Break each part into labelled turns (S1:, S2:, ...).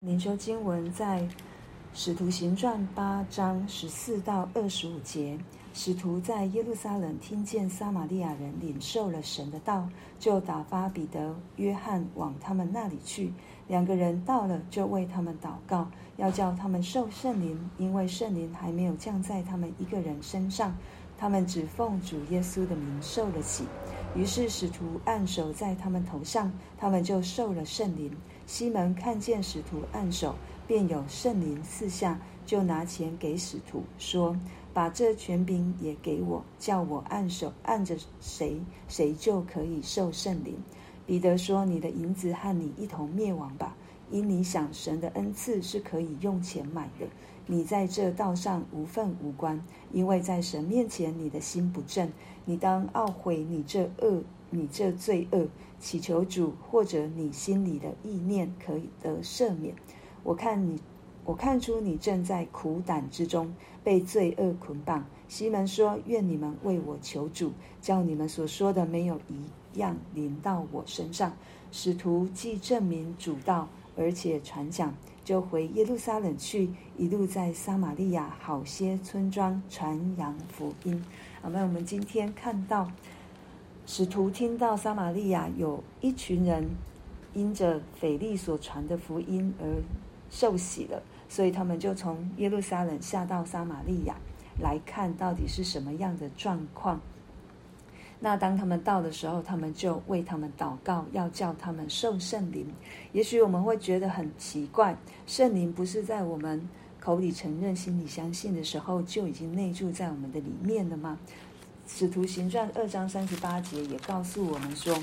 S1: 灵修经文在《使徒行传》八章十四到二十五节。使徒在耶路撒冷听见撒玛利亚人领受了神的道，就打发彼得、约翰往他们那里去。两个人到了，就为他们祷告，要叫他们受圣灵，因为圣灵还没有降在他们一个人身上。他们只奉主耶稣的名受了洗。于是使徒按手在他们头上，他们就受了圣灵。西门看见使徒按手，便有圣灵赐下，就拿钱给使徒，说：“把这权柄也给我，叫我按手，按着谁，谁就可以受圣灵。”彼得说：“你的银子和你一同灭亡吧，因你想神的恩赐是可以用钱买的。你在这道上无份无关，因为在神面前你的心不正。你当懊悔你这恶。”你这罪恶，祈求主，或者你心里的意念可以得赦免。我看你，我看出你正在苦胆之中，被罪恶捆绑。西门说：“愿你们为我求主，叫你们所说的没有一样临到我身上。”使徒既证明主道，而且传讲，就回耶路撒冷去，一路在撒玛利亚好些村庄传扬福音。好，那我们今天看到。使徒听到撒玛利亚有一群人因着腓力所传的福音而受洗了，所以他们就从耶路撒冷下到撒玛利亚来看到底是什么样的状况。那当他们到的时候，他们就为他们祷告，要叫他们受圣灵。也许我们会觉得很奇怪，圣灵不是在我们口里承认、心里相信的时候就已经内住在我们的里面了吗？使徒行传二章三十八节也告诉我们说：“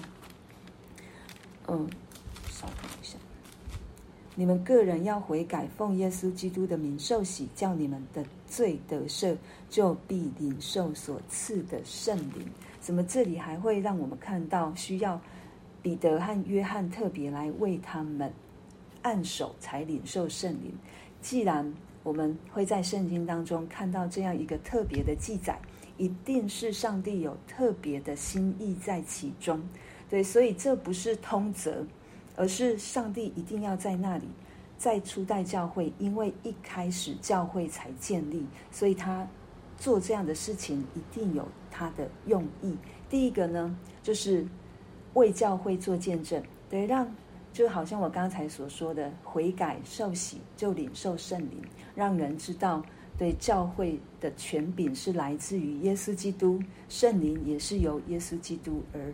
S1: 嗯，稍等一下，你们个人要悔改，奉耶稣基督的名受洗，叫你们的罪得赦，就必领受所赐的圣灵。”怎么这里还会让我们看到需要彼得和约翰特别来为他们按手才领受圣灵？既然我们会在圣经当中看到这样一个特别的记载。一定是上帝有特别的心意在其中，对，所以这不是通则，而是上帝一定要在那里，在初代教会，因为一开始教会才建立，所以他做这样的事情一定有他的用意。第一个呢，就是为教会做见证，对，让就好像我刚才所说的，悔改受洗就领受圣灵，让人知道。对教会的权柄是来自于耶稣基督，圣灵也是由耶稣基督而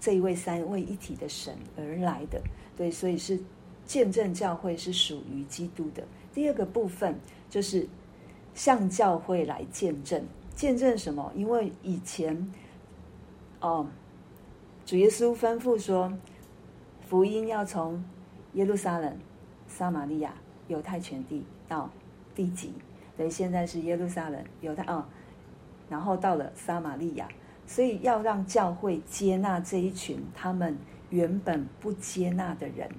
S1: 这一位三位一体的神而来的。对，所以是见证教会是属于基督的。第二个部分就是向教会来见证，见证什么？因为以前哦，主耶稣吩咐说，福音要从耶路撒冷、撒玛利亚、犹太全地到地极。对，现在是耶路撒冷，犹太啊、哦，然后到了撒玛利亚，所以要让教会接纳这一群他们原本不接纳的人。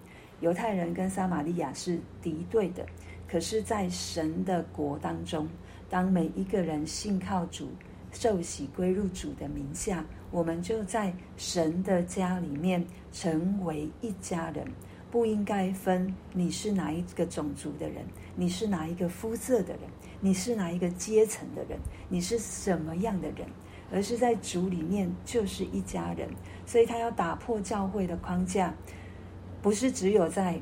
S1: 犹太人跟撒玛利亚是敌对的，可是，在神的国当中，当每一个人信靠主、受洗归入主的名下，我们就在神的家里面成为一家人。不应该分你是哪一个种族的人，你是哪一个肤色的人，你是哪一个阶层的人，你是什么样的人，而是在主里面就是一家人。所以他要打破教会的框架，不是只有在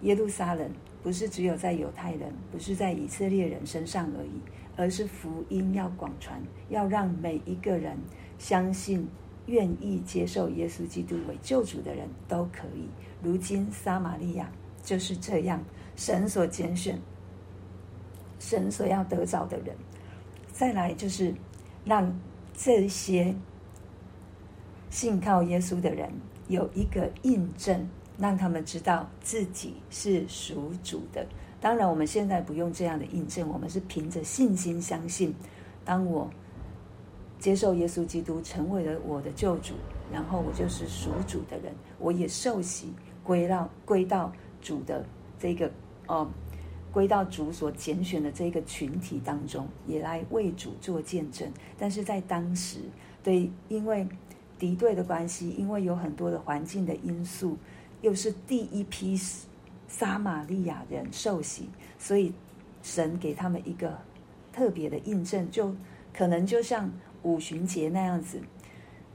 S1: 耶路撒冷，不是只有在犹太人，不是在以色列人身上而已，而是福音要广传，要让每一个人相信。愿意接受耶稣基督为救主的人都可以。如今撒玛利亚就是这样，神所拣选、神所要得着的人。再来就是让这些信靠耶稣的人有一个印证，让他们知道自己是属主的。当然，我们现在不用这样的印证，我们是凭着信心相信。当我。接受耶稣基督成为了我的救主，然后我就是属主的人，我也受洗归到归到主的这个哦，归到主所拣选的这个群体当中，也来为主做见证。但是在当时，对，因为敌对的关系，因为有很多的环境的因素，又是第一批撒玛利亚人受洗，所以神给他们一个特别的印证，就可能就像五旬节那样子，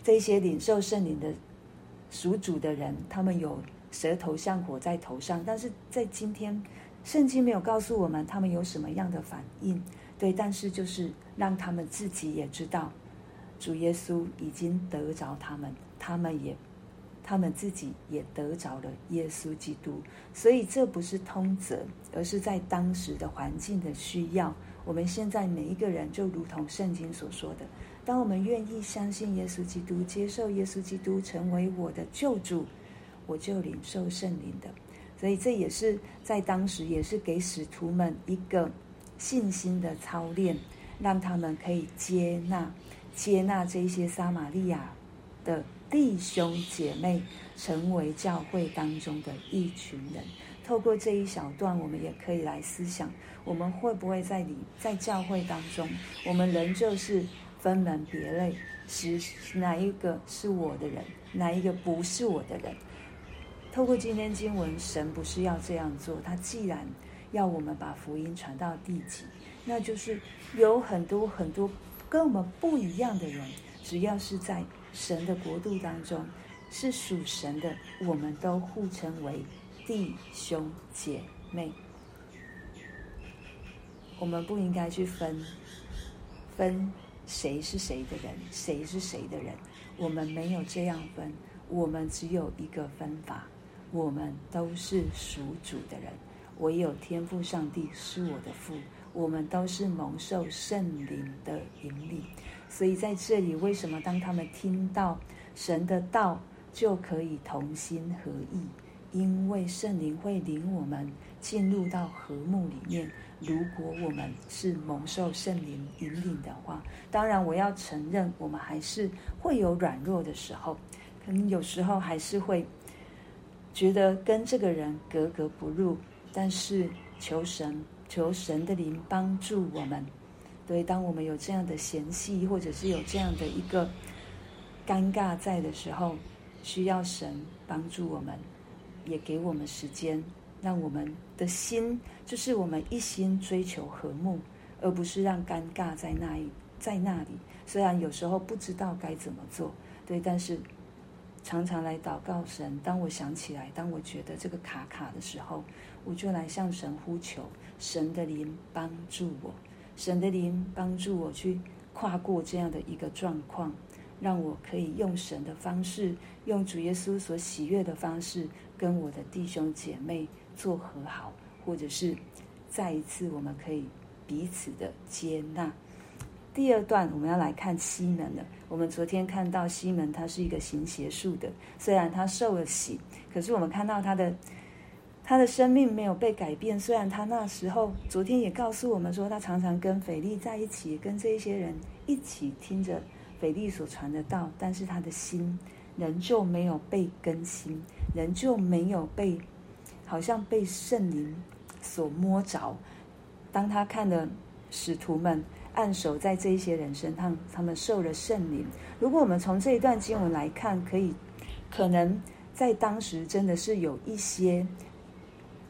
S1: 这些领受圣灵的属主的人，他们有舌头像火在头上，但是在今天，圣经没有告诉我们他们有什么样的反应，对，但是就是让他们自己也知道，主耶稣已经得着他们，他们也。他们自己也得着了耶稣基督，所以这不是通则，而是在当时的环境的需要。我们现在每一个人，就如同圣经所说的，当我们愿意相信耶稣基督，接受耶稣基督成为我的救主，我就领受圣灵的。所以这也是在当时，也是给使徒们一个信心的操练，让他们可以接纳接纳这些撒玛利亚的。弟兄姐妹成为教会当中的一群人，透过这一小段，我们也可以来思想：我们会不会在里在教会当中，我们仍旧是分门别类，是哪一个是我的人，哪一个不是我的人？透过今天经文，神不是要这样做，他既然要我们把福音传到地极，那就是有很多很多跟我们不一样的人，只要是在。神的国度当中是属神的，我们都互称为弟兄姐妹。我们不应该去分分谁是谁的人，谁是谁的人。我们没有这样分，我们只有一个分法：我们都是属主的人。唯有天父上帝是我的父，我们都是蒙受圣灵的引领。所以在这里，为什么当他们听到神的道，就可以同心合意？因为圣灵会领我们进入到和睦里面。如果我们是蒙受圣灵引领的话，当然我要承认，我们还是会有软弱的时候，可能有时候还是会觉得跟这个人格格不入。但是求神，求神的灵帮助我们。对，当我们有这样的嫌隙，或者是有这样的一个尴尬在的时候，需要神帮助我们，也给我们时间，让我们的心，就是我们一心追求和睦，而不是让尴尬在那里，在那里。虽然有时候不知道该怎么做，对，但是常常来祷告神。当我想起来，当我觉得这个卡卡的时候，我就来向神呼求，神的灵帮助我。神的灵帮助我去跨过这样的一个状况，让我可以用神的方式，用主耶稣所喜悦的方式，跟我的弟兄姐妹做和好，或者是再一次我们可以彼此的接纳。第二段我们要来看西门了。我们昨天看到西门，他是一个行邪术的，虽然他受了洗，可是我们看到他的。他的生命没有被改变，虽然他那时候昨天也告诉我们说，他常常跟腓力在一起，跟这些人一起听着腓力所传的道，但是他的心人就没有被更新，人就没有被好像被圣灵所摸着。当他看了使徒们按手在这一些人身上，他们受了圣灵。如果我们从这一段经文来看，可以可能在当时真的是有一些。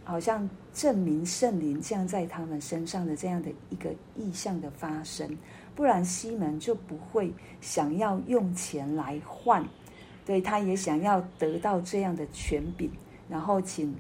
S1: 好像证明圣灵降在他们身上的这样的一个意象的发生，不然西门就不会想要用钱来换，对，他也想要得到这样的权柄，然后请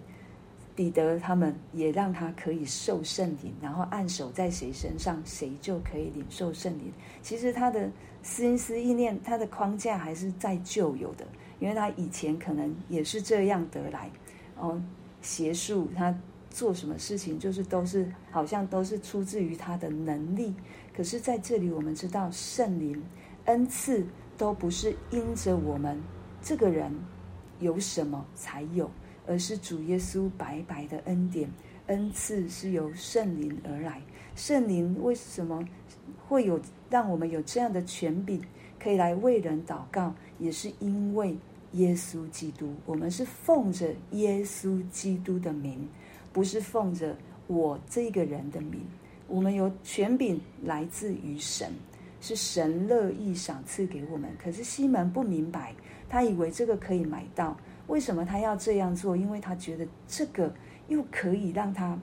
S1: 彼得他们也让他可以受圣灵，然后按手在谁身上，谁就可以领受圣灵。其实他的心思意念，他的框架还是在旧有的，因为他以前可能也是这样得来，哦。邪术，他做什么事情，就是都是好像都是出自于他的能力。可是在这里，我们知道圣灵恩赐都不是因着我们这个人有什么才有，而是主耶稣白白的恩典。恩赐是由圣灵而来。圣灵为什么会有让我们有这样的权柄，可以来为人祷告，也是因为。耶稣基督，我们是奉着耶稣基督的名，不是奉着我这个人的名。我们有权柄来自于神，是神乐意赏赐给我们。可是西门不明白，他以为这个可以买到。为什么他要这样做？因为他觉得这个又可以让他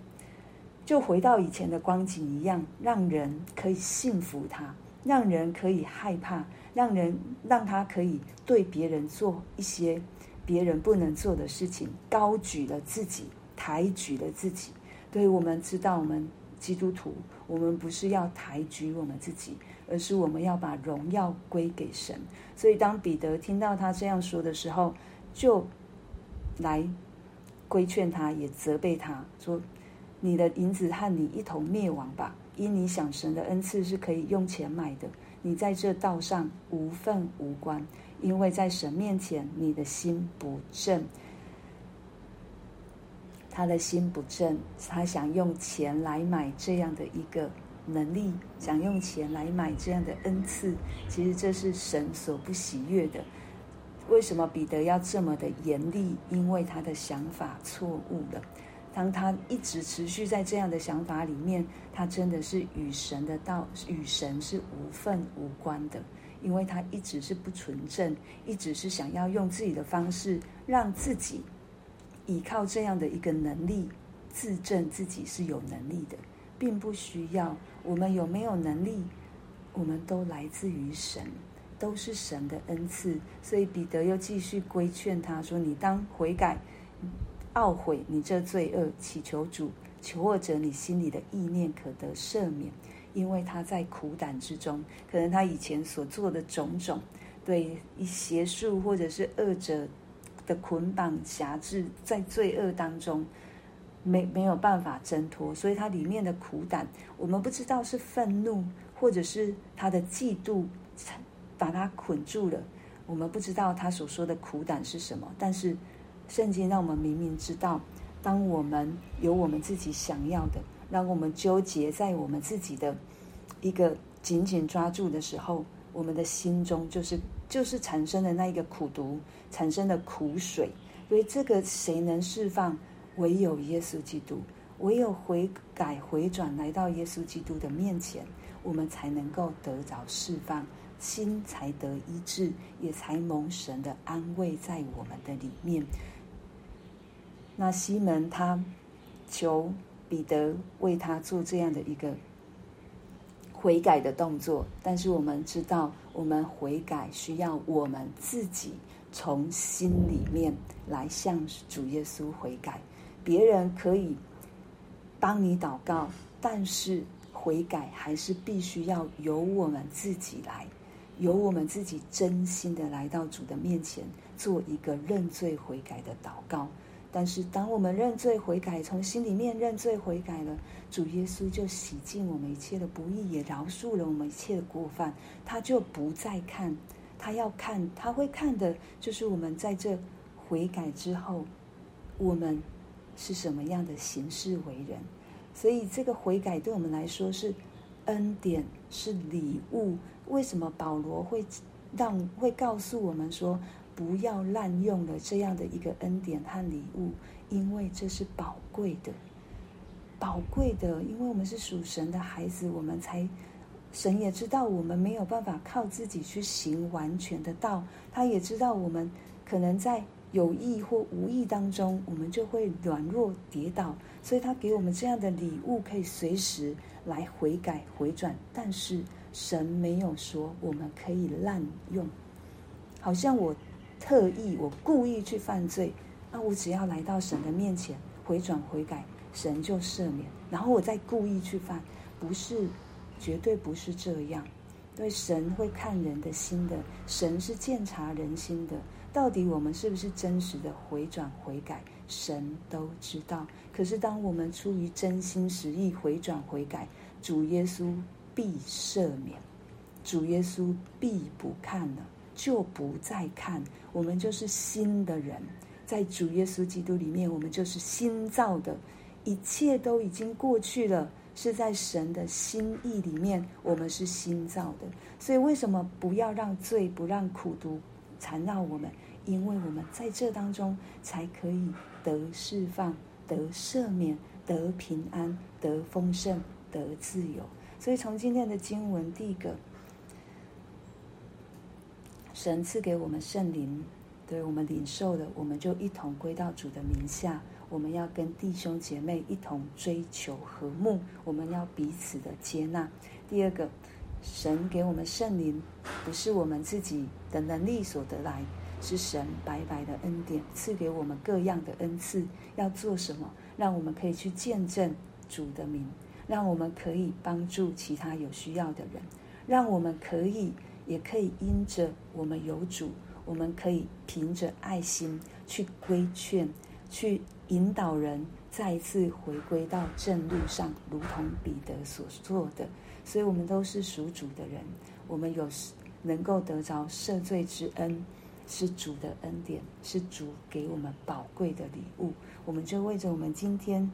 S1: 就回到以前的光景一样，让人可以信服他，让人可以害怕，让人让他可以对别人做一些别人不能做的事情，高举了自己，抬举了自己。对，我们知道，我们基督徒，我们不是要抬举我们自己，而是我们要把荣耀归给神。所以，当彼得听到他这样说的时候，就来规劝他，也责备他说：“你的银子和你一同灭亡吧！因你想神的恩赐是可以用钱买的，你在这道上无份无关，因为在神面前你的心不正。”他的心不正，他想用钱来买这样的一个能力，想用钱来买这样的恩赐。其实这是神所不喜悦的。为什么彼得要这么的严厉？因为他的想法错误了。当他一直持续在这样的想法里面，他真的是与神的道与神是无份无关的。因为他一直是不纯正，一直是想要用自己的方式让自己。依靠这样的一个能力，自证自己是有能力的，并不需要我们有没有能力，我们都来自于神，都是神的恩赐。所以彼得又继续规劝他说：“你当悔改，懊悔你这罪恶，祈求主，求或者你心里的意念可得赦免，因为他在苦胆之中，可能他以前所做的种种，对邪术或者是恶者。”的捆绑辖制，在罪恶当中没没有办法挣脱，所以它里面的苦胆，我们不知道是愤怒，或者是他的嫉妒把他捆住了。我们不知道他所说的苦胆是什么，但是圣经让我们明明知道，当我们有我们自己想要的，让我们纠结在我们自己的一个紧紧抓住的时候，我们的心中就是。就是产生的那一个苦毒，产生的苦水，所以这个谁能释放？唯有耶稣基督，唯有悔改回转来到耶稣基督的面前，我们才能够得着释放，心才得医治，也才蒙神的安慰在我们的里面。那西门他求彼得为他做这样的一个。悔改的动作，但是我们知道，我们悔改需要我们自己从心里面来向主耶稣悔改。别人可以帮你祷告，但是悔改还是必须要由我们自己来，由我们自己真心的来到主的面前，做一个认罪悔改的祷告。但是，当我们认罪悔改，从心里面认罪悔改了，主耶稣就洗净我们一切的不义，也饶恕了我们一切的过犯。他就不再看，他要看，他会看的，就是我们在这悔改之后，我们是什么样的行事为人。所以，这个悔改对我们来说是恩典，是礼物。为什么保罗会让会告诉我们说？不要滥用了这样的一个恩典和礼物，因为这是宝贵的，宝贵的。因为我们是属神的孩子，我们才神也知道我们没有办法靠自己去行完全的道，他也知道我们可能在有意或无意当中，我们就会软弱跌倒，所以他给我们这样的礼物，可以随时来悔改回转。但是神没有说我们可以滥用，好像我。特意，我故意去犯罪，那我只要来到神的面前回转悔改，神就赦免。然后我再故意去犯，不是，绝对不是这样。对，神会看人的心的，神是鉴察人心的。到底我们是不是真实的回转悔改，神都知道。可是当我们出于真心实意回转悔改，主耶稣必赦免，主耶稣必不看了。就不再看，我们就是新的人，在主耶稣基督里面，我们就是新造的，一切都已经过去了，是在神的心意里面，我们是新造的。所以，为什么不要让罪、不让苦读缠绕我们？因为我们在这当中才可以得释放、得赦免、得平安、得丰盛、得自由。所以，从今天的经文，第一个。神赐给我们圣灵，对我们领受的，我们就一同归到主的名下。我们要跟弟兄姐妹一同追求和睦，我们要彼此的接纳。第二个，神给我们圣灵，不是我们自己的能力所得来，是神白白的恩典赐给我们各样的恩赐。要做什么？让我们可以去见证主的名，让我们可以帮助其他有需要的人，让我们可以也可以因着我们有主，我们可以凭着爱心去规劝。去引导人再一次回归到正路上，如同彼得所做的。所以，我们都是属主的人，我们有能够得着赦罪之恩，是主的恩典，是主给我们宝贵的礼物。我们就为着我们今天